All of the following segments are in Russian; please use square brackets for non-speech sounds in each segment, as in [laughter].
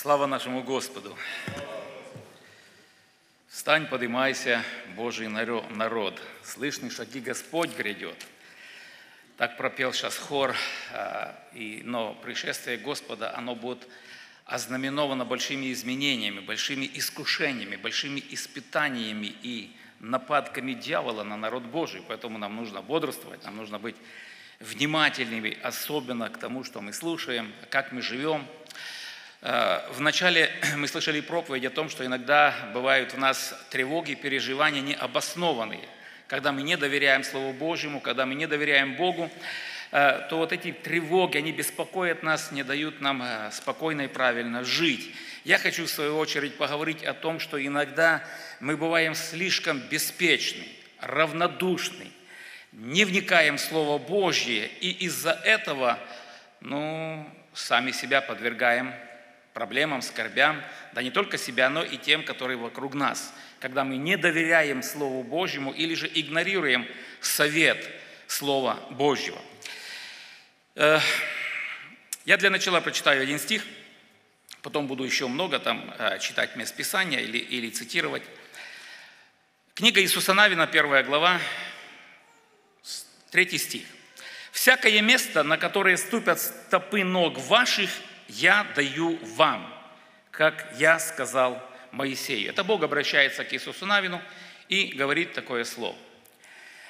Слава нашему Господу! Встань, поднимайся, Божий народ. Слышны шаги Господь грядет. Так пропел сейчас хор. А, но пришествие Господа, оно будет ознаменовано большими изменениями, большими искушениями, большими испытаниями и нападками дьявола на народ Божий. Поэтому нам нужно бодрствовать, нам нужно быть внимательными, особенно к тому, что мы слушаем, как мы живем. Э, Вначале [clears throat] мы слышали проповедь о том, что иногда бывают в нас тревоги, переживания необоснованные. Когда мы не доверяем Слову Божьему, когда мы не доверяем Богу, э, то вот эти тревоги, они беспокоят нас, не дают нам э, спокойно и правильно жить. Я хочу в свою очередь поговорить о том, что иногда мы бываем слишком беспечны, равнодушны, не вникаем в Слово Божье, и из-за этого, ну, сами себя подвергаем проблемам, скорбям, да не только себя, но и тем, которые вокруг нас. Когда мы не доверяем Слову Божьему или же игнорируем совет Слова Божьего. Э, я для начала прочитаю один стих, потом буду еще много там э, читать мест Писания или, или цитировать. Книга Иисуса Навина, первая глава, третий стих. «Всякое место, на которое ступят стопы ног ваших, я даю вам, как я сказал Моисею». Это Бог обращается к Иисусу Навину и говорит такое слово.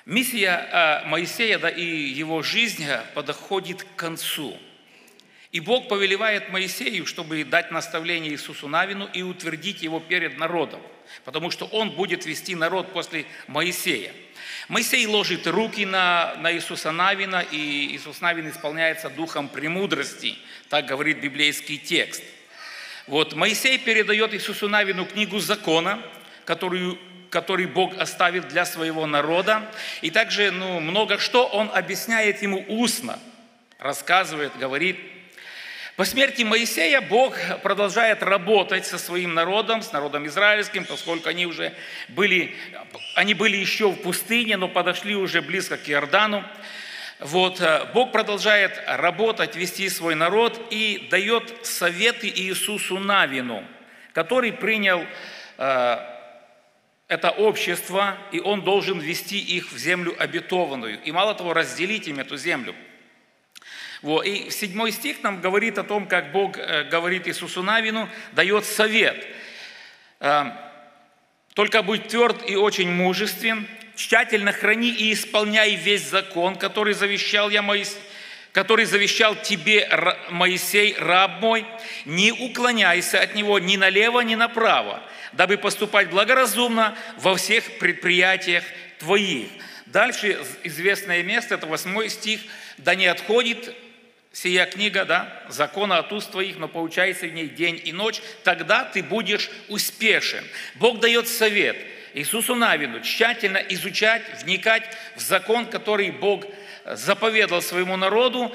Миссия э, Моисея да, и его жизнь подходит к концу. И Бог повелевает Моисею, чтобы дать наставление Иисусу Навину и утвердить его перед народом, потому что он будет вести народ после Моисея – Моисей ложит руки на, на Иисуса Навина, и Иисус Навин исполняется духом премудрости, так говорит библейский текст. Вот Моисей передает Иисусу Навину книгу закона, которую который Бог оставит для своего народа. И также ну, много что он объясняет ему устно, рассказывает, говорит. По смерти Моисея Бог продолжает работать со своим народом, с народом израильским, поскольку они уже были, они были еще в пустыне, но подошли уже близко к Иордану. Вот, э, Бог продолжает работать, вести свой народ и дает советы Иисусу Навину, который принял э, это общество, и он должен вести их в землю обетованную. И мало того, разделить им эту землю – вот. И седьмой стих нам говорит о том, как Бог э, говорит Иисусу Навину, дает совет. Э, «Только будь тверд и очень мужествен, тщательно храни и исполняй весь закон, который завещал я Моисею, который завещал тебе Моисей, раб мой, не уклоняйся от него ни налево, ни направо, дабы поступать благоразумно во всех предприятиях твоих». Дальше известное место, это восьмой стих, «Да не отходит сия книга, да, закона от уст твоих, но получается в ней день и ночь, тогда ты будешь успешен. Бог дает совет Иисусу Навину тщательно изучать, вникать в закон, который Бог заповедал своему народу,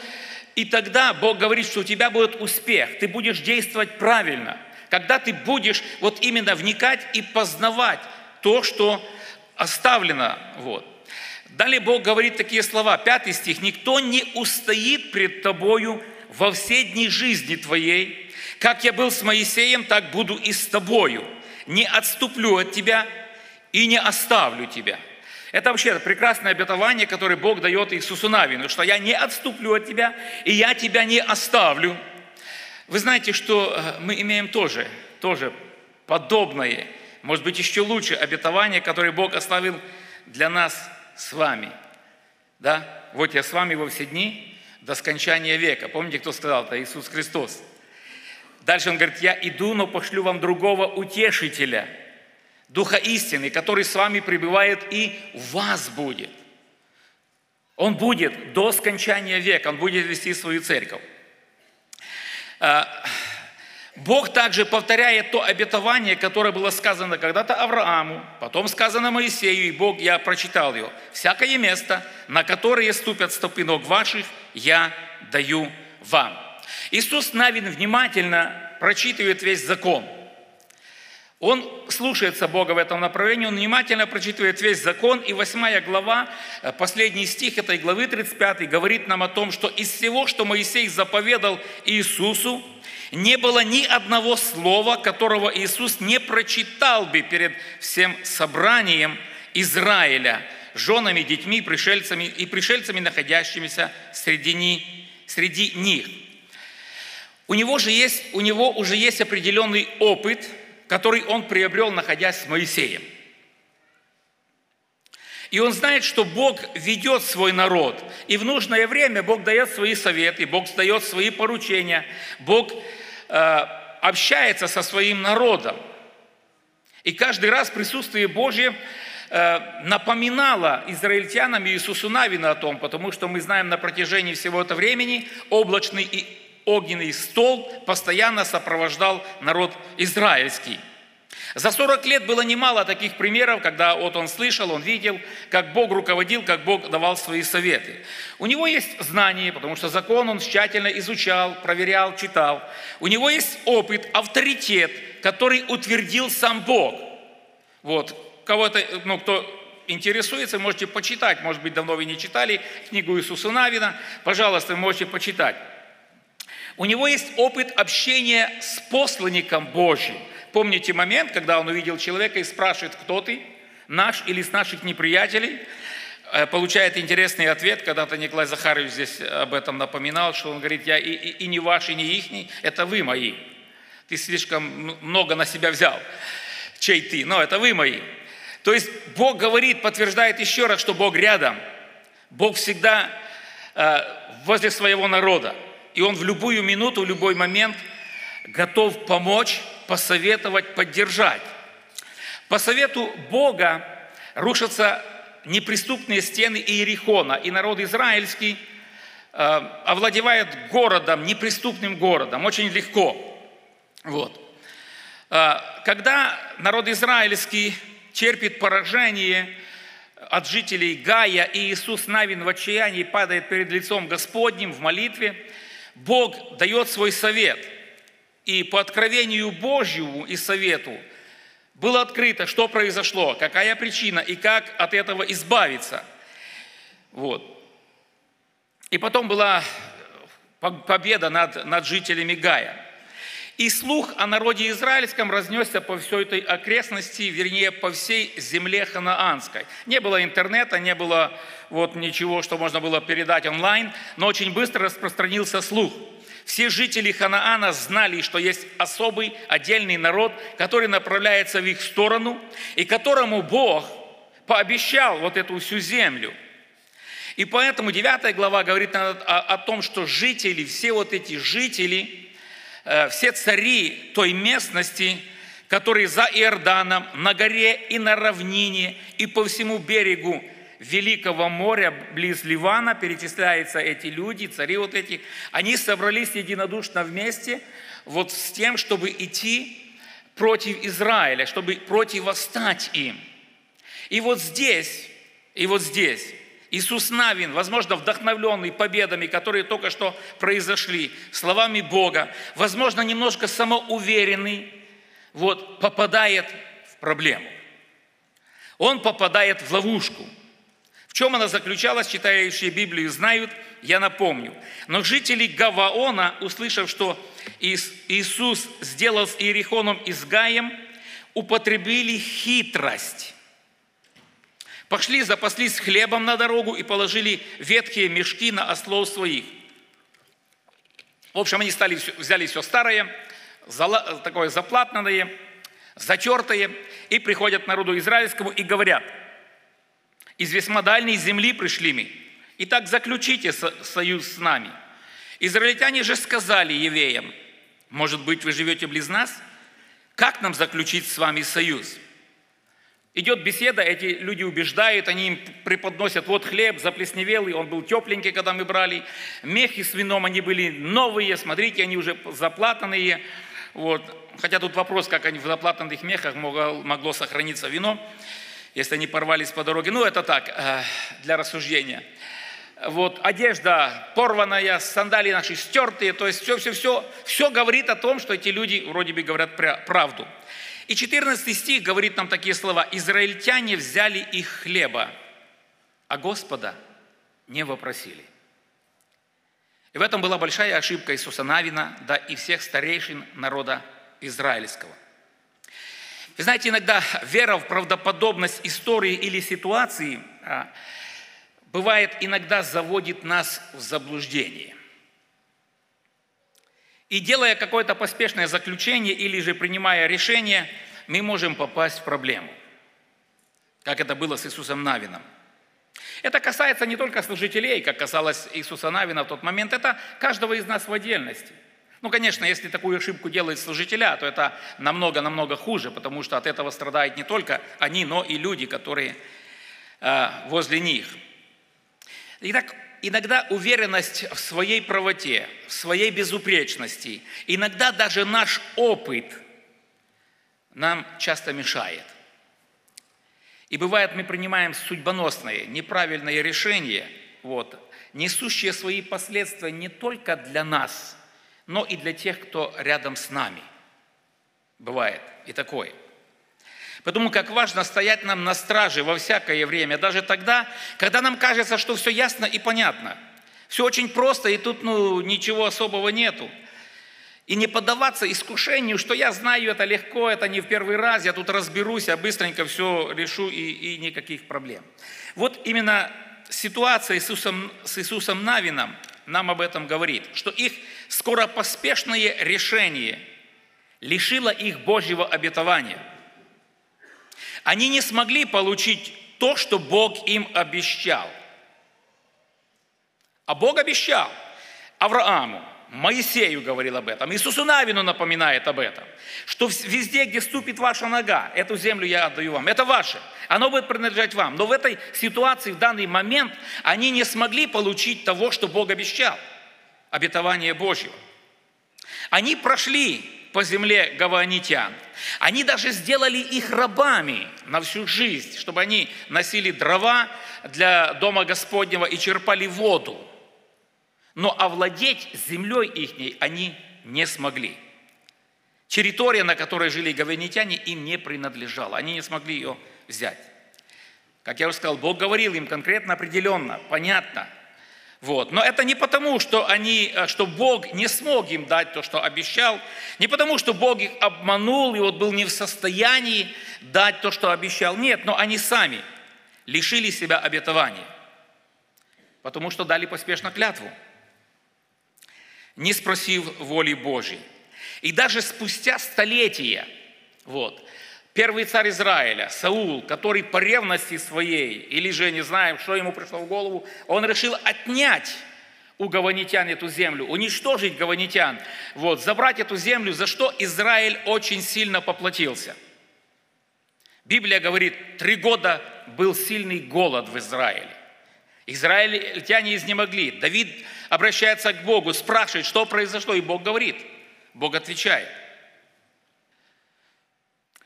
и тогда Бог говорит, что у тебя будет успех, ты будешь действовать правильно, когда ты будешь вот именно вникать и познавать то, что оставлено. Вот. Далее Бог говорит такие слова, пятый стих. «Никто не устоит пред тобою во все дни жизни твоей. Как я был с Моисеем, так буду и с тобою. Не отступлю от тебя и не оставлю тебя». Это вообще прекрасное обетование, которое Бог дает Иисусу Навину, что я не отступлю от тебя, и я тебя не оставлю. Вы знаете, что э, мы имеем тоже, тоже подобное, может быть, еще лучше обетование, которое Бог оставил для нас с вами. Да? Вот я с вами во все дни до скончания века. Помните, кто сказал это? Иисус Христос. Дальше он говорит, я иду, но пошлю вам другого утешителя, Духа истины, который с вами пребывает и в вас будет. Он будет до скончания века, он будет вести свою церковь. Бог также повторяет то обетование, которое было сказано когда-то Аврааму, потом сказано Моисею, и Бог, я прочитал его. «Всякое место, на которое ступят стопы ног ваших, я даю вам». Иисус Навин внимательно прочитывает весь закон. Он слушается Бога в этом направлении, он внимательно прочитывает весь закон, и 8 глава, э, последний стих этой главы 35, говорит нам о том, что из всего, что Моисей заповедал Иисусу, не было ни одного слова, которого Иисус не прочитал бы перед всем собранием Израиля, женами, детьми, пришельцами и пришельцами, находящимися среди них. Среди них. У него, же есть, у него уже есть определенный опыт, который он приобрел, находясь с Моисеем. И он знает, что Бог ведет свой народ. И в нужное время Бог дает свои советы, Бог дает свои поручения, Бог общается со своим народом. И каждый раз присутствие Божье э, напоминало израильтянам Иисусу Навина о том, потому что мы знаем на протяжении всего этого времени облачный и огненный стол постоянно сопровождал народ израильский – за 40 лет было немало таких примеров, когда вот он слышал, он видел, как Бог руководил, как Бог давал свои советы. У него есть знания, потому что закон он тщательно изучал, проверял, читал. У него есть опыт, авторитет, который утвердил сам Бог. Вот, кого-то, ну, кто интересуется, можете почитать, может быть, давно вы не читали книгу Иисуса Навина, пожалуйста, можете почитать. У него есть опыт общения с посланником Божьим – Помните момент, когда он увидел человека и спрашивает, кто ты, наш или с наших неприятелей? Э, получает интересный ответ, когда-то Николай Захарович здесь об этом напоминал, что он говорит, я и, и, и не ваш, и не ихний, это вы мои. Ты слишком много на себя взял. Чей ты? Но это вы мои. То есть Бог говорит, подтверждает еще раз, что Бог рядом. Бог всегда э, возле своего народа. И Он в любую минуту, в любой момент готов помочь посоветовать, поддержать. По совету Бога рушатся неприступные стены Иерихона, и народ израильский э, овладевает городом, неприступным городом, очень легко. Вот. Э, когда народ израильский терпит поражение от жителей Гая, и Иисус Навин в отчаянии падает перед лицом Господним в молитве, Бог дает свой совет – и по откровению Божьему и совету было открыто, что произошло, какая причина и как от этого избавиться. Вот. И потом была победа над, над жителями Гая. И слух о народе израильском разнесся по всей этой окрестности, вернее, по всей земле ханаанской. Не было интернета, не было вот ничего, что можно было передать онлайн, но очень быстро распространился слух – все жители Ханаана знали, что есть особый отдельный народ, который направляется в их сторону, и которому Бог пообещал вот эту всю землю. И поэтому 9 глава говорит о, о том, что жители, все вот эти жители, э, все цари той местности, которые за Иорданом, на горе и на равнине, и по всему берегу Великого моря, близ Ливана, перечисляются эти люди, цари вот эти, они собрались единодушно вместе вот с тем, чтобы идти против Израиля, чтобы противостать им. И вот здесь, и вот здесь Иисус Навин, возможно, вдохновленный победами, которые только что произошли, словами Бога, возможно, немножко самоуверенный, вот, попадает в проблему. Он попадает в ловушку – чем она заключалась, читающие Библию знают, я напомню. Но жители Гаваона, услышав, что Иисус сделал с Иерихоном и с Гаем, употребили хитрость. Пошли, запаслись хлебом на дорогу и положили ветхие мешки на ослов своих. В общем, они стали, взяли все старое, такое заплатное, затертое, и приходят к народу израильскому и говорят – из весьма дальней земли пришли мы. Итак, заключите союз с нами. Израильтяне же сказали евеям, может быть, вы живете близ нас? Как нам заключить с вами союз? Идет беседа, эти люди убеждают, они им преподносят, вот хлеб заплесневелый, он был тепленький, когда мы брали. Мехи с вином, они были новые, смотрите, они уже заплатанные. Вот. Хотя тут вопрос, как они в заплатанных мехах могло, могло сохраниться вино если они порвались по дороге. Ну, это так, э, для рассуждения. Вот одежда порванная, сандалии наши стертые, то есть все-все-все, все говорит о том, что эти люди вроде бы говорят правду. И 14 стих говорит нам такие слова. «Израильтяне взяли их хлеба, а Господа не вопросили». И в этом была большая ошибка Иисуса Навина, да и всех старейшин народа израильского. Вы знаете, иногда вера в правдоподобность истории или ситуации а, бывает иногда заводит нас в заблуждение. И делая какое-то поспешное заключение или же принимая решение, мы можем попасть в проблему, как это было с Иисусом Навином. Это касается не только служителей, как касалось Иисуса Навина в тот момент, это каждого из нас в отдельности. Ну, конечно, если такую ошибку делают служителя, то это намного-намного хуже, потому что от этого страдают не только они, но и люди, которые э, возле них. Итак, иногда уверенность в своей правоте, в своей безупречности, иногда даже наш опыт нам часто мешает. И бывает, мы принимаем судьбоносные, неправильные решения, вот, несущие свои последствия не только для нас, но и для тех, кто рядом с нами. Бывает и такое. Потому как важно стоять нам на страже во всякое время, даже тогда, когда нам кажется, что все ясно и понятно. Все очень просто, и тут ну, ничего особого нету. И не поддаваться искушению, что я знаю это легко, это не в первый раз, я тут разберусь, я быстренько все решу и, и никаких проблем. Вот именно ситуация Иисусом, с Иисусом Навином нам об этом говорит, что их скоропоспешное решение лишило их Божьего обетования. Они не смогли получить то, что Бог им обещал. А Бог обещал Аврааму, Моисею говорил об этом, Иисусу Навину напоминает об этом, что везде, где ступит ваша нога, эту землю я отдаю вам, это ваше, оно будет принадлежать вам. Но в этой ситуации, в данный момент, они не смогли получить того, что Бог обещал, обетование Божье. Они прошли по земле гаванитян. Они даже сделали их рабами на всю жизнь, чтобы они носили дрова для дома Господнего и черпали воду – но овладеть землей ихней они не смогли. Территория, на которой жили гаванитяне, им не принадлежала. Они не смогли ее взять. Как я уже сказал, Бог говорил им конкретно, определенно, понятно. Вот. Но это не потому, что, они, э, что Бог не смог им дать то, что обещал, не потому, что Бог их обманул и вот был не в состоянии дать то, что обещал. Нет, но они сами лишили себя обетования, потому что дали поспешно клятву не спросив воли Божьей. И даже спустя столетия, вот, первый царь Израиля, Саул, который по ревности своей, или же не знаем, что ему пришло в голову, он решил отнять у гаванитян эту землю, уничтожить гаванитян, вот, забрать эту землю, за что Израиль очень сильно поплатился. Библия говорит, три года был сильный голод в Израиле. Израильтяне изнемогли. Давид обращается к Богу, спрашивает, что произошло, и Бог говорит. Бог отвечает.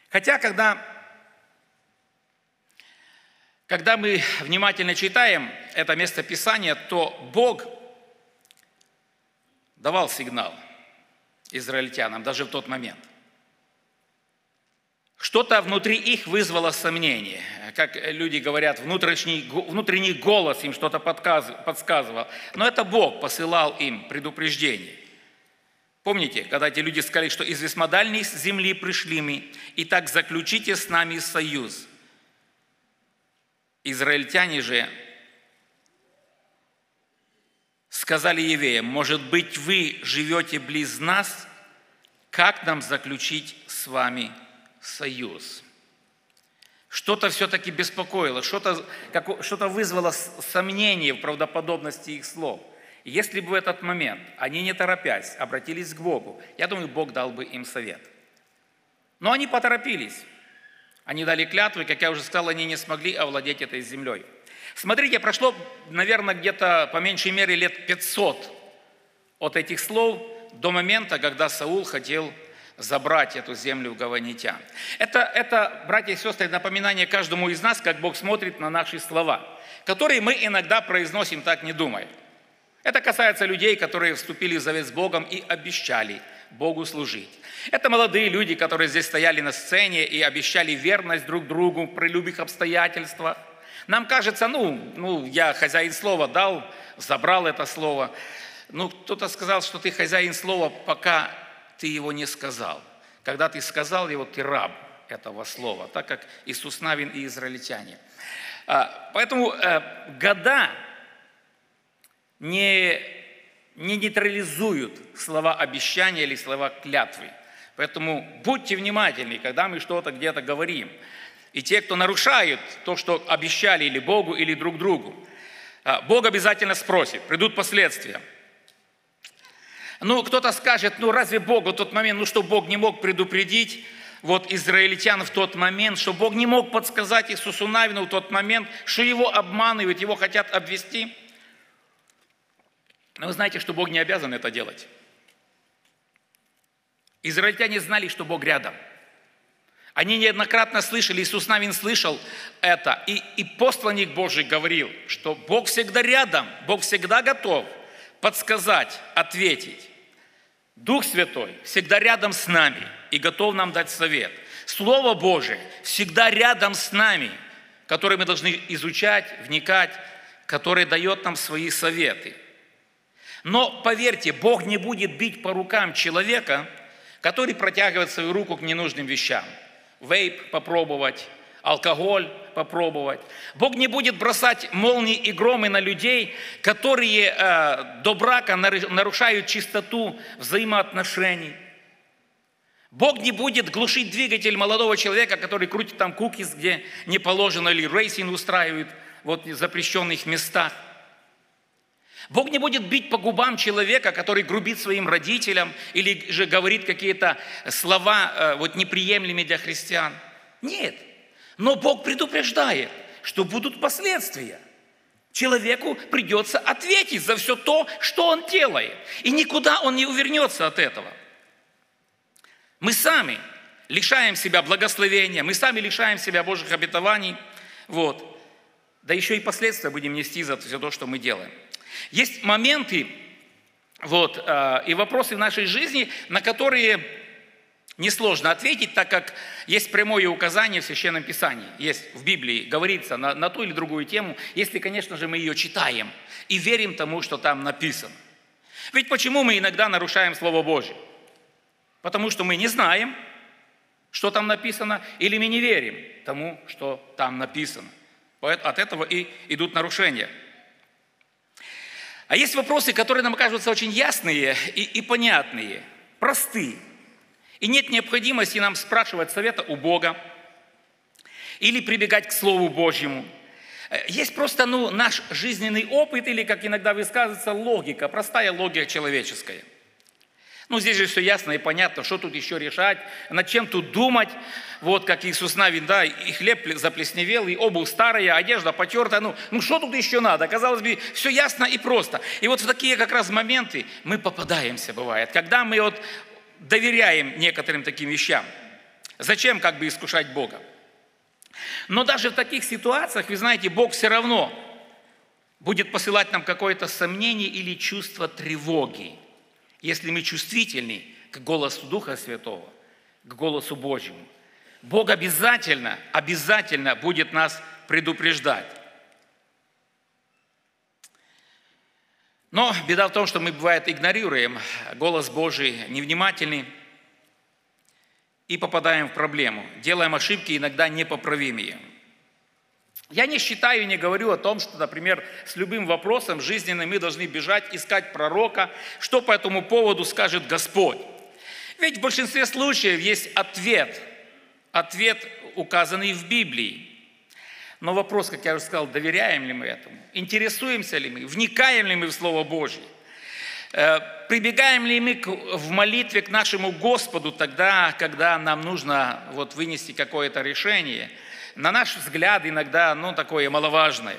Хотя, когда, когда мы внимательно читаем это место Писания, то Бог давал сигнал израильтянам даже в тот момент – что-то внутри их вызвало сомнение. Как люди говорят, внутренний, внутренний голос им что-то подсказывал. Но это Бог посылал им предупреждение. Помните, когда эти люди сказали, что из весьмодальней земли пришли мы, и так заключите с нами союз. Израильтяне же сказали евреям, может быть, вы живете близ нас, как нам заключить с вами союз? Что-то все-таки беспокоило, что-то что вызвало сомнение в правдоподобности их слов. И если бы в этот момент они, не торопясь, обратились к Богу, я думаю, Бог дал бы им совет. Но они поторопились. Они дали клятвы, как я уже сказал, они не смогли овладеть этой землей. Смотрите, прошло, наверное, где-то по меньшей мере лет 500 от этих слов до момента, когда Саул хотел забрать эту землю у гаванитян. Это, это, братья и сестры, напоминание каждому из нас, как Бог смотрит на наши слова, которые мы иногда произносим так не думая. Это касается людей, которые вступили в завет с Богом и обещали Богу служить. Это молодые люди, которые здесь стояли на сцене и обещали верность друг другу при любых обстоятельствах. Нам кажется, ну, ну я хозяин слова дал, забрал это слово. Ну, кто-то сказал, что ты хозяин слова, пока ты его не сказал. Когда ты сказал его, ты раб этого слова, так как Иисус Навин и израильтяне. А, поэтому э, года не, не нейтрализуют слова обещания или слова клятвы. Поэтому будьте внимательны, когда мы что-то где-то говорим. И те, кто нарушают то, что обещали или Богу, или друг другу, а, Бог обязательно спросит, придут последствия. Ну, кто-то скажет, ну разве Бог в тот момент, ну что Бог не мог предупредить вот израильтян в тот момент, что Бог не мог подсказать Иисусу Навину в тот момент, что его обманывают, его хотят обвести. Но вы знаете, что Бог не обязан это делать. Израильтяне знали, что Бог рядом. Они неоднократно слышали, Иисус Навин слышал это. И, и посланник Божий говорил, что Бог всегда рядом, Бог всегда готов подсказать, ответить. Дух Святой всегда рядом с нами и готов нам дать совет. Слово Божие всегда рядом с нами, которое мы должны изучать, вникать, которое дает нам свои советы. Но поверьте, Бог не будет бить по рукам человека, который протягивает свою руку к ненужным вещам. Вейп попробовать, алкоголь попробовать. Бог не будет бросать молнии и громы на людей, которые э, до брака нарушают чистоту взаимоотношений. Бог не будет глушить двигатель молодого человека, который крутит там cookies, где не положено, или racing устраивает вот, в запрещенных местах. Бог не будет бить по губам человека, который грубит своим родителям или же говорит какие-то слова э, вот, неприемлемые для христиан. Нет. Но Бог предупреждает, что будут последствия. Человеку придется ответить за все то, что он делает. И никуда он не увернется от этого. Мы сами лишаем себя благословения, мы сами лишаем себя Божьих обетований. Вот. Да еще и последствия будем нести за все то, что мы делаем. Есть моменты вот, э, и вопросы в нашей жизни, на которые несложно ответить, так как есть прямое указание в Священном Писании, есть в Библии, говорится на, на ту или другую тему, если, конечно же, мы ее читаем и верим тому, что там написано. Ведь почему мы иногда нарушаем Слово Божье? Потому что мы не знаем, что там написано, или мы не верим тому, что там написано. От этого и идут нарушения. А есть вопросы, которые нам кажутся очень ясные и, и понятные, простые. И нет необходимости нам спрашивать совета у Бога или прибегать к Слову Божьему. Э, есть просто ну, наш жизненный опыт или, как иногда высказывается, логика, простая логика человеческая – ну, здесь же все ясно и понятно, что тут еще решать, над чем тут думать. Вот как Иисус Навин, да, и хлеб заплесневел, и обувь старая, одежда потертая. Ну, ну что тут еще надо? Казалось бы, все ясно и просто. И вот в такие как раз моменты мы попадаемся, бывает, когда мы вот доверяем некоторым таким вещам. Зачем как бы искушать Бога? Но даже в таких ситуациях, вы знаете, Бог все равно будет посылать нам какое-то сомнение или чувство тревоги если мы чувствительны к голосу Духа Святого, к голосу Божьему. Бог обязательно, обязательно будет нас предупреждать. Но беда в том, что мы, бывает, игнорируем голос Божий, невнимательный и попадаем в проблему, делаем ошибки иногда непоправимые – я не считаю и не говорю о том, что, например, с любым вопросом жизненным мы должны бежать, искать пророка, что по этому поводу скажет Господь. Ведь в большинстве случаев есть ответ, ответ, указанный в Библии. Но вопрос, как я уже сказал, доверяем ли мы этому? Интересуемся ли мы? Вникаем ли мы в Слово Божье? Э, прибегаем ли мы в молитве к нашему Господу тогда, когда нам нужно вот вынести какое-то решение – на наш взгляд, иногда ну, такое маловажное.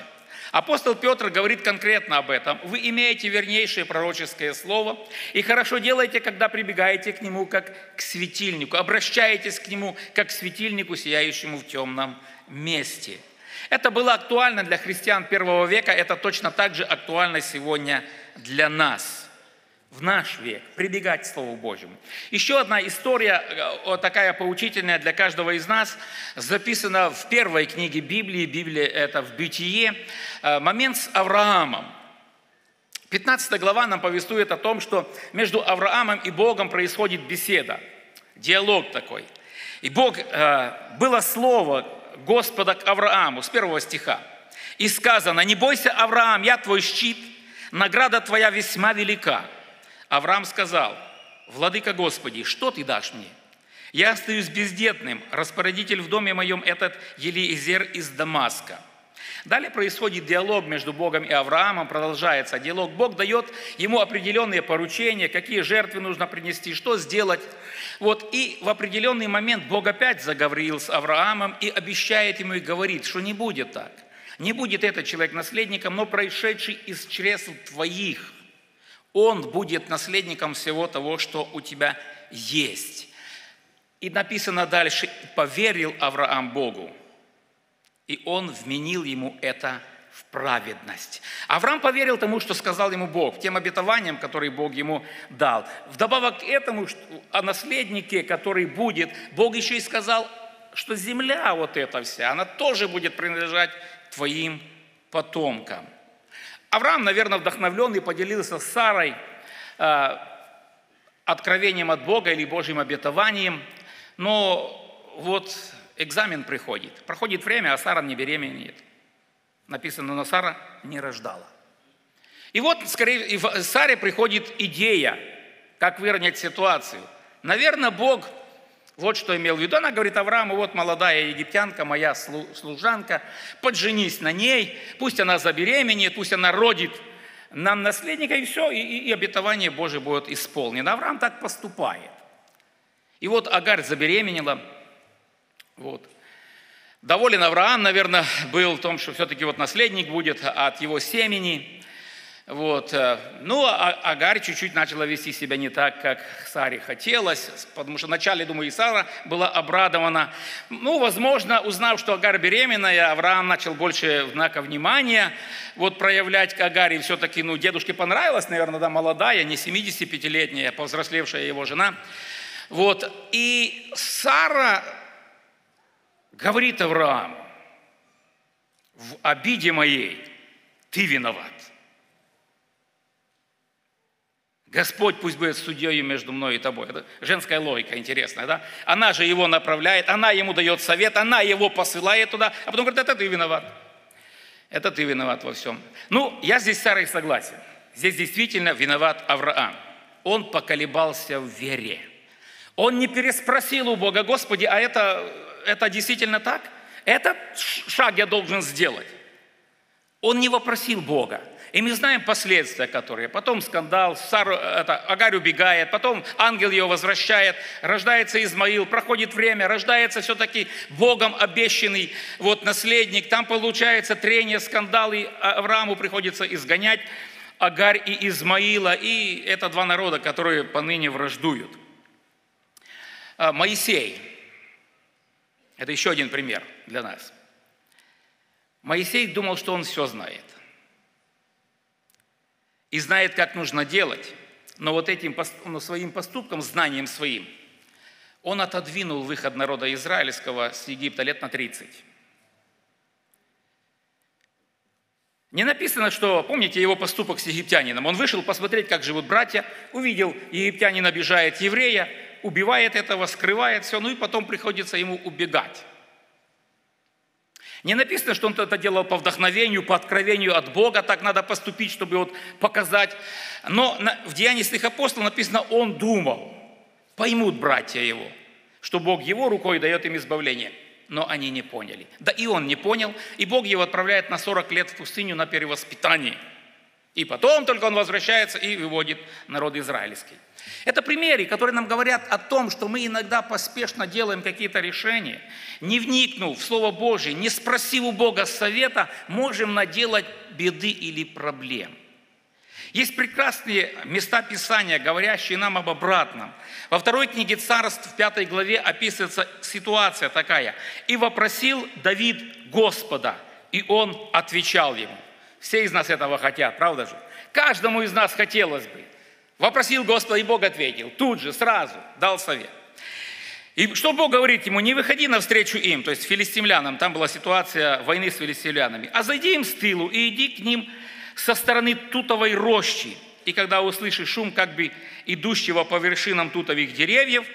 Апостол Петр говорит конкретно об этом. Вы имеете вернейшее пророческое слово и хорошо делаете, когда прибегаете к нему как к светильнику, обращаетесь к нему как к светильнику, сияющему в темном месте. Это было актуально для христиан первого века, это точно так же актуально сегодня для нас в наш век, прибегать к Слову Божьему. Еще одна история, э, такая поучительная для каждого из нас, записана в первой книге Библии, Библия это в Бытие, э, момент с Авраамом. 15 глава нам повествует о том, что между Авраамом и Богом происходит беседа, диалог такой. И Бог, э, было слово Господа к Аврааму с первого стиха. И сказано, не бойся, Авраам, я твой щит, награда твоя весьма велика. Авраам сказал, Владыка Господи, что ты дашь мне? Я остаюсь бездетным, распорядитель в доме моем этот Елиезер из Дамаска. Далее происходит диалог между Богом и Авраамом, продолжается диалог. Бог дает ему определенные поручения, какие жертвы нужно принести, что сделать. Вот, и в определенный момент Бог опять заговорил с Авраамом и обещает ему и говорит, что не будет так. Не будет этот человек наследником, но происшедший из чресл твоих, он будет наследником всего того, что у тебя есть. И написано дальше, поверил Авраам Богу, и он вменил ему это в праведность. Авраам поверил тому, что сказал ему Бог, тем обетованиям, которые Бог ему дал. Вдобавок к этому, о наследнике, который будет, Бог еще и сказал, что земля вот эта вся, она тоже будет принадлежать твоим потомкам. Авраам, наверное, вдохновленный, поделился с Сарой э, откровением от Бога или Божьим обетованием, но вот экзамен приходит. Проходит время, а Сара не беременеет. Написано, но Сара не рождала. И вот скорее Саре приходит идея, как выровнять ситуацию. Наверное, Бог вот что имел в виду. Она говорит Аврааму, вот молодая египтянка, моя служанка, подженись на ней, пусть она забеременеет, пусть она родит нам наследника, и все, и, и обетование Божие будет исполнено. Авраам так поступает. И вот Агарь забеременела, вот. Доволен Авраам, наверное, был в том, что все-таки вот наследник будет от его семени. Вот. Э, ну, а Агарь чуть-чуть начала вести себя не так, как Саре хотелось, потому что вначале, думаю, и Сара была обрадована. Ну, возможно, узнав, что Агарь беременная, Авраам начал больше знака внимания вот проявлять к Агаре. Все-таки, ну, дедушке понравилась, наверное, да, молодая, не 75-летняя, повзрослевшая его жена. Вот. И Сара говорит Авраам, в обиде моей ты виноват. Господь пусть будет судьей между мной и тобой. Это женская логика интересная, да? Она же его направляет, она ему дает совет, она его посылает туда, а потом говорит, это ты виноват. Это ты виноват во всем. Ну, я здесь с Сарой согласен. Здесь действительно виноват Авраам. Он поколебался в вере. Он не переспросил у Бога, Господи, а это это действительно так? Этот шаг я должен сделать. Он не вопросил Бога. И мы знаем последствия, которые. Потом скандал, Сару, это, Агарь убегает, потом ангел ее возвращает, рождается Измаил, проходит время, рождается все-таки Богом обещанный вот, наследник. Там получается трение, скандал, и Аврааму приходится изгонять Агарь и Измаила. И это два народа, которые поныне враждуют. А, Моисей – это еще один пример для нас. Моисей думал, что он все знает. И знает, как нужно делать. Но вот этим ну, своим поступком, знанием своим, он отодвинул выход народа израильского с Египта лет на 30. Не написано, что, помните его поступок с египтянином. Он вышел посмотреть, как живут братья, увидел, египтянин обижает еврея, убивает этого, скрывает все, ну и потом приходится ему убегать. Не написано, что он это делал по вдохновению, по откровению от Бога, так надо поступить, чтобы вот показать. Но в Деянии святых апостолов написано, он думал, поймут братья его, что Бог его рукой дает им избавление. Но они не поняли. Да и он не понял, и Бог его отправляет на 40 лет в пустыню на перевоспитание. И потом только он возвращается и выводит народ израильский. Это примеры, которые нам говорят о том, что мы иногда поспешно делаем какие-то решения, не вникнув в Слово Божье, не спросив у Бога совета, можем наделать беды или проблем. Есть прекрасные места Писания, говорящие нам об обратном. Во второй книге Царств, в пятой главе, описывается ситуация такая. «И вопросил Давид Господа, и он отвечал ему». Все из нас этого хотят, правда же? Каждому из нас хотелось бы. Вопросил Господа, и Бог ответил. Тут же, сразу дал совет. И что Бог говорит ему? Не выходи навстречу им, то есть филистимлянам. Там была ситуация войны с филистимлянами. А зайди им с тылу и иди к ним со стороны тутовой рощи. И когда услышишь шум как бы идущего по вершинам тутовых деревьев,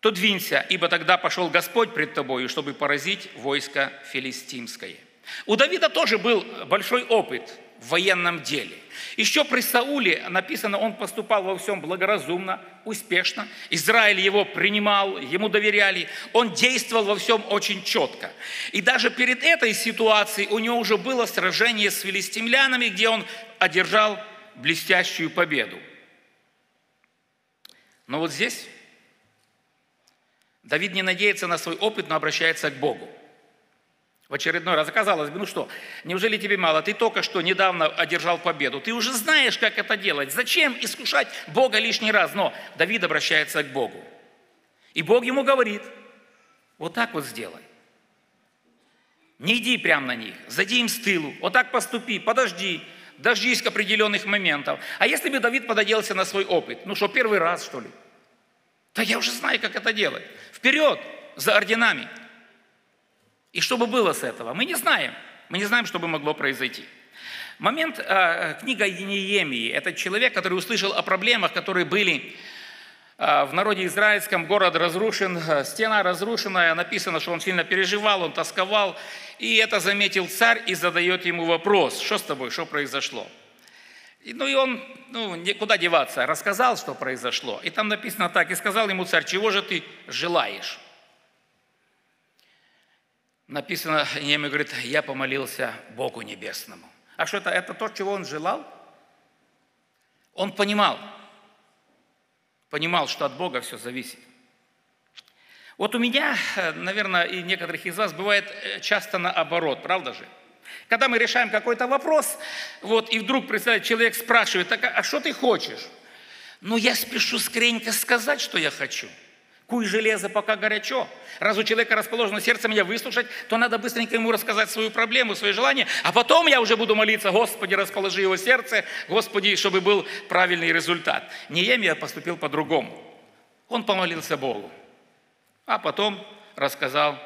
то двинься, ибо тогда пошел Господь пред тобою, чтобы поразить войско филистимское. У Давида тоже был большой опыт в военном деле. Еще при Сауле написано, он поступал во всем благоразумно, успешно. Израиль его принимал, ему доверяли. Он действовал во всем очень четко. И даже перед этой ситуацией у него уже было сражение с филистимлянами, где он одержал блестящую победу. Но вот здесь Давид не надеется на свой опыт, но обращается к Богу в очередной раз. Оказалось бы, ну что, неужели тебе мало? Ты только что недавно одержал победу. Ты уже знаешь, как это делать. Зачем искушать Бога лишний раз? Но Давид обращается к Богу. И Бог ему говорит, вот так вот сделай. Не иди прямо на них, зайди им с тылу, вот так поступи, подожди, дождись определенных моментов. А если бы Давид пододелся на свой опыт, ну что, первый раз, что ли? Да я уже знаю, как это делать. Вперед, за орденами. И что бы было с этого? Мы не знаем. Мы не знаем, что бы могло произойти. Момент, э, книга Неемии, это человек, который услышал о проблемах, которые были э, в народе израильском, город разрушен, э, стена разрушенная, написано, что он сильно переживал, он тосковал, и это заметил царь и задает ему вопрос, что с тобой, что произошло? Ну и он, ну, куда деваться, рассказал, что произошло. И там написано так, и сказал ему царь, чего же ты желаешь? Написано, Неемия говорит, я помолился Богу Небесному. А что это? Это то, чего он желал? Он понимал, понимал, что от Бога все зависит. Вот у меня, наверное, и некоторых из вас бывает э, часто наоборот, правда же? Когда мы решаем какой-то вопрос, вот, и вдруг, представляете, человек спрашивает, так, а что ты хочешь? Ну, я спешу скоренько сказать, что я хочу – Куй железо, пока горячо. Раз у человека расположено сердце меня выслушать, то надо быстренько ему рассказать свою проблему, свои желания, а потом я уже буду молиться, Господи, расположи его сердце, Господи, чтобы был правильный результат. Неемия поступил по-другому. Он помолился Богу, а потом рассказал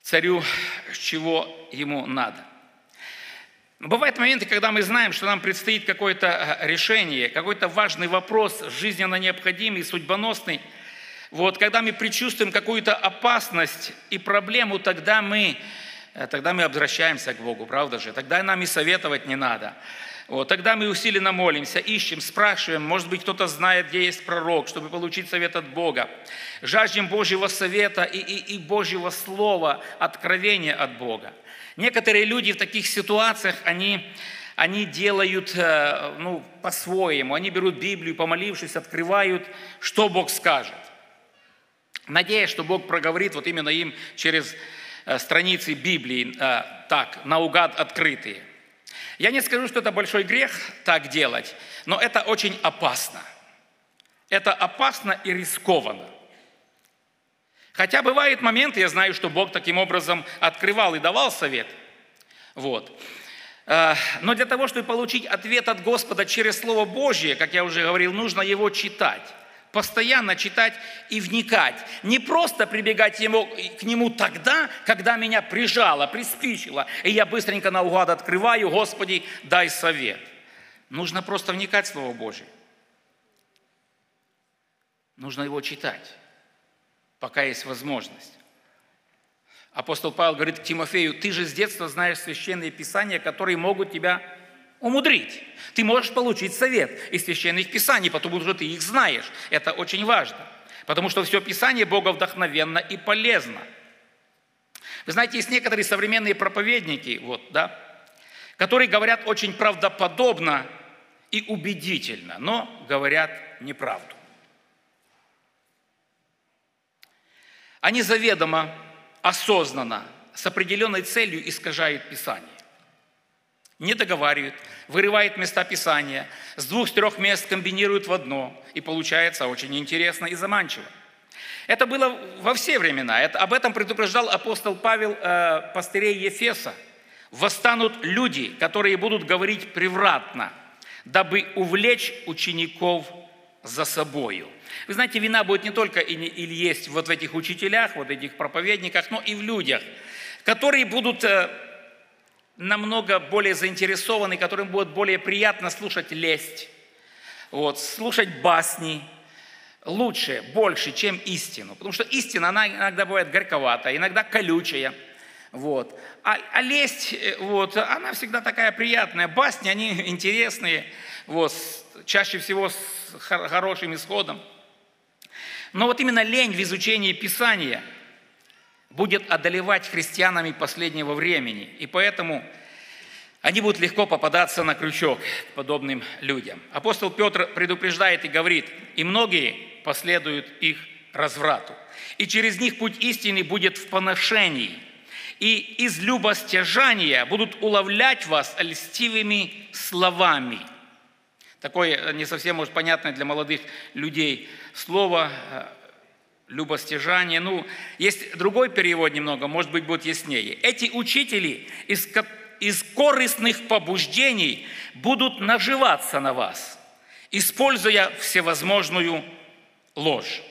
царю, чего ему надо. Бывают моменты, когда мы знаем, что нам предстоит какое-то э, решение, какой-то важный вопрос, жизненно необходимый, судьбоносный. Вот, когда мы предчувствуем какую-то опасность и проблему, тогда мы, э, тогда мы обращаемся к Богу, правда же? Тогда нам и советовать не надо. Вот, тогда мы усиленно молимся, ищем, спрашиваем, может быть, кто-то знает, где есть пророк, чтобы получить совет от Бога. Жаждем Божьего совета и, и, и Божьего слова, откровения от Бога. Некоторые люди в таких ситуациях, они, они делают э, ну, по-своему. Они берут Библию, помолившись, открывают, что Бог скажет. Надеясь, что Бог проговорит вот именно им через э, страницы Библии, э, так, наугад открытые. Я не скажу, что это большой грех так делать, но это очень опасно. Это опасно и рискованно. Хотя бывают моменты, я знаю, что Бог таким образом открывал и давал совет. Вот. Э, но для того, чтобы получить ответ от Господа через Слово Божье, как я уже говорил, нужно его читать. Постоянно читать и вникать. Не просто прибегать ему, к нему тогда, когда меня прижало, приспичило, и я быстренько наугад открываю, Господи, дай совет. Нужно просто вникать в Слово Божье. Нужно его читать пока есть возможность. Апостол Павел говорит к Тимофею, ты же с детства знаешь священные писания, которые могут тебя умудрить. Ты можешь получить совет из священных писаний, потому что ты их знаешь. Это очень важно. Потому что все Писание Бога вдохновенно и полезно. Вы знаете, есть некоторые современные проповедники, вот, да, которые говорят очень правдоподобно и убедительно, но говорят неправду. Они заведомо, осознанно, с определенной целью искажают Писание. Не договаривают, вырывают места Писания, с двух-трех мест комбинируют в одно, и получается очень интересно и заманчиво. Это было во все времена. Это, об этом предупреждал апостол Павел э, пастырей Ефеса. «Восстанут люди, которые будут говорить превратно, дабы увлечь учеников за собою». Вы знаете, вина будет не только или есть вот в этих учителях, вот этих проповедниках, но и в людях, которые будут э, намного более заинтересованы, которым будет более приятно слушать лесть, вот, слушать басни, лучше, больше, чем истину. Потому что истина, она иногда бывает горьковатая, иногда колючая. Вот. А, а лесть, э, вот, она всегда такая приятная. Басни, они интересные, вот, чаще всего с хорошим исходом. Но вот именно лень в изучении Писания будет одолевать христианами последнего времени. И поэтому они будут легко попадаться на крючок подобным людям. Апостол Петр предупреждает и говорит, и многие последуют их разврату. И через них путь истины будет в поношении. И из любостяжания будут уловлять вас льстивыми словами – Такое э, не совсем, может, понятное для молодых людей слово э, любостяжание. Ну, есть другой перевод немного, может быть, будет яснее. Эти учители из, из корыстных побуждений будут наживаться на вас, используя всевозможную ложь.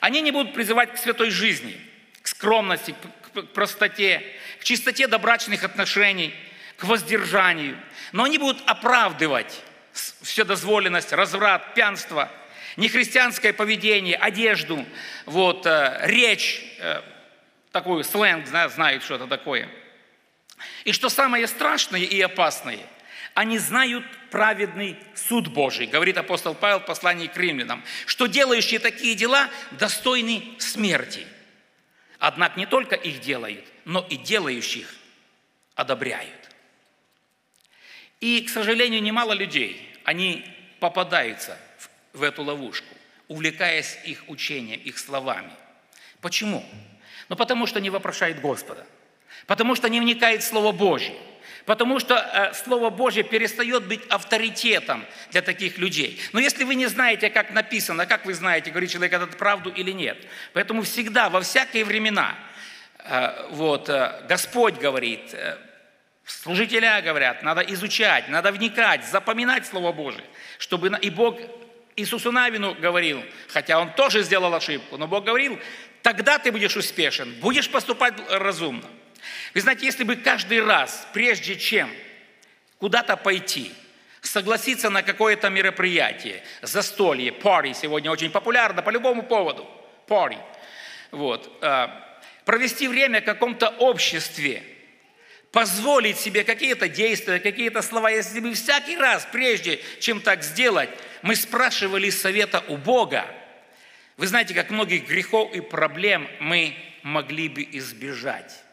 Они не будут призывать к святой жизни, к скромности, к простоте, к чистоте добрачных отношений, к воздержанию. Но они будут оправдывать вседозволенность, разврат, пьянство, нехристианское поведение, одежду, вот, э, речь, э, такой сленг, знают, что это такое. И что самое страшное и опасное, они знают праведный суд Божий, говорит апостол Павел в послании к римлянам, что делающие такие дела достойны смерти. Однако не только их делают, но и делающих одобряют. И, к сожалению, немало людей, они попадаются в эту ловушку, увлекаясь их учением, их словами. Почему? Ну, потому что не вопрошает Господа, потому что не вникает в Слово Божье, потому что э, Слово Божье перестает быть авторитетом для таких людей. Но если вы не знаете, как написано, как вы знаете, говорит человек этот правду или нет. Поэтому всегда, во всякие времена, э, вот, э, Господь говорит, Служителя говорят, надо изучать, надо вникать, запоминать Слово Божие, чтобы и Бог Иисусу Навину говорил, хотя он тоже сделал ошибку, но Бог говорил, тогда ты будешь успешен, будешь поступать разумно. Вы знаете, если бы каждый раз, прежде чем куда-то пойти, согласиться на какое-то мероприятие, застолье, пари сегодня очень популярно по любому поводу, пари, вот, э, провести время в каком-то обществе, позволить себе какие-то действия, какие-то слова, если бы всякий раз, прежде чем так сделать, мы спрашивали совета у Бога, вы знаете, как многих грехов и проблем мы могли бы избежать.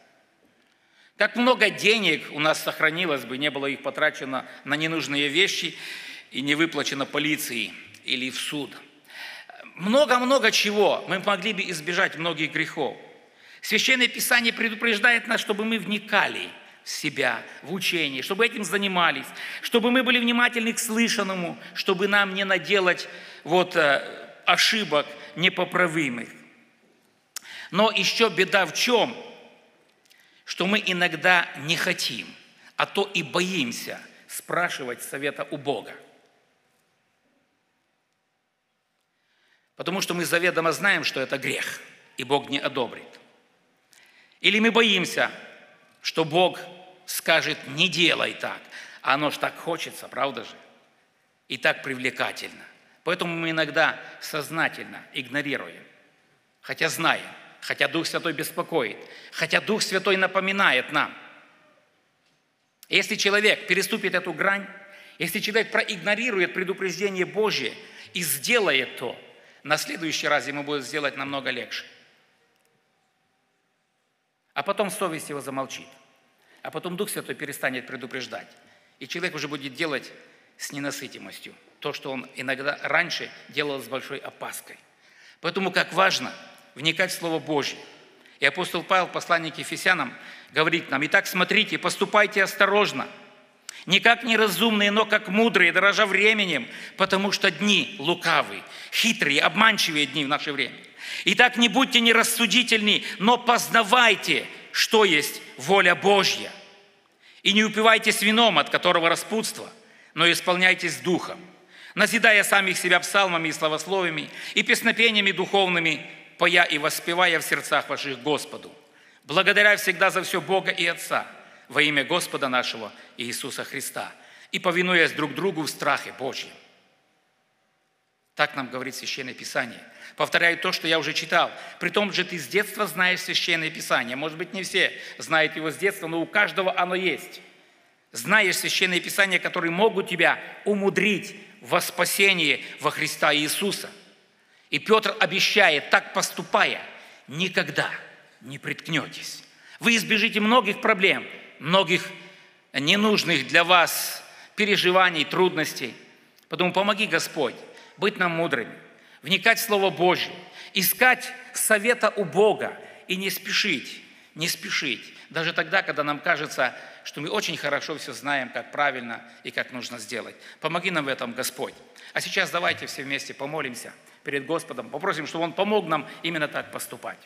Как много денег у нас сохранилось бы, не было их потрачено на ненужные вещи и не выплачено полиции или в суд. Много-много чего мы могли бы избежать многих грехов. Священное Писание предупреждает нас, чтобы мы вникали – себя в учении, чтобы этим занимались, чтобы мы были внимательны к слышанному, чтобы нам не наделать вот э, ошибок непоправимых. Но еще беда в чем? Что мы иногда не хотим, а то и боимся спрашивать совета у Бога. Потому что мы заведомо знаем, что это грех, и Бог не одобрит. Или мы боимся, что Бог скажет, не делай так. Оно ж так хочется, правда же? И так привлекательно. Поэтому мы иногда сознательно игнорируем. Хотя знаем, хотя Дух Святой беспокоит, хотя Дух Святой напоминает нам. Если человек переступит эту грань, если человек проигнорирует предупреждение Божье и сделает то, на следующий раз ему будет сделать намного легче. А потом совесть его замолчит а потом Дух Святой перестанет предупреждать. И человек уже будет делать с ненасытимостью то, что он иногда раньше делал с большой опаской. Поэтому как важно вникать в Слово Божье. И апостол Павел, посланник Ефесянам, говорит нам, «Итак, смотрите, поступайте осторожно, не как неразумные, но как мудрые, дорожа временем, потому что дни лукавые, хитрые, обманчивые дни в наше время. Итак, не будьте нерассудительны, но познавайте, что есть воля Божья. И не упивайтесь вином, от которого распутство, но исполняйтесь духом, назидая самих себя псалмами и славословиями и песнопениями духовными, поя и воспевая в сердцах ваших Господу, благодаря всегда за все Бога и Отца, во имя Господа нашего Иисуса Христа и повинуясь друг другу в страхе Божьем. Так нам говорит Священное Писание. Повторяю то, что я уже читал. При том же ты с детства знаешь Священное Писание. Может быть, не все знают его с детства, но у каждого оно есть. Знаешь Священное Писание, которые могут тебя умудрить во спасении во Христа Иисуса. И Петр обещает, так поступая, никогда не приткнетесь. Вы избежите многих проблем, многих ненужных для вас переживаний, трудностей. Поэтому помоги, Господь, быть нам мудрыми, вникать в Слово Божье, искать совета у Бога и не спешить, не спешить. Даже тогда, когда нам кажется, что мы очень хорошо все знаем, как правильно и как нужно сделать. Помоги нам в этом, Господь. А сейчас давайте все вместе помолимся перед Господом, попросим, чтобы Он помог нам именно так поступать.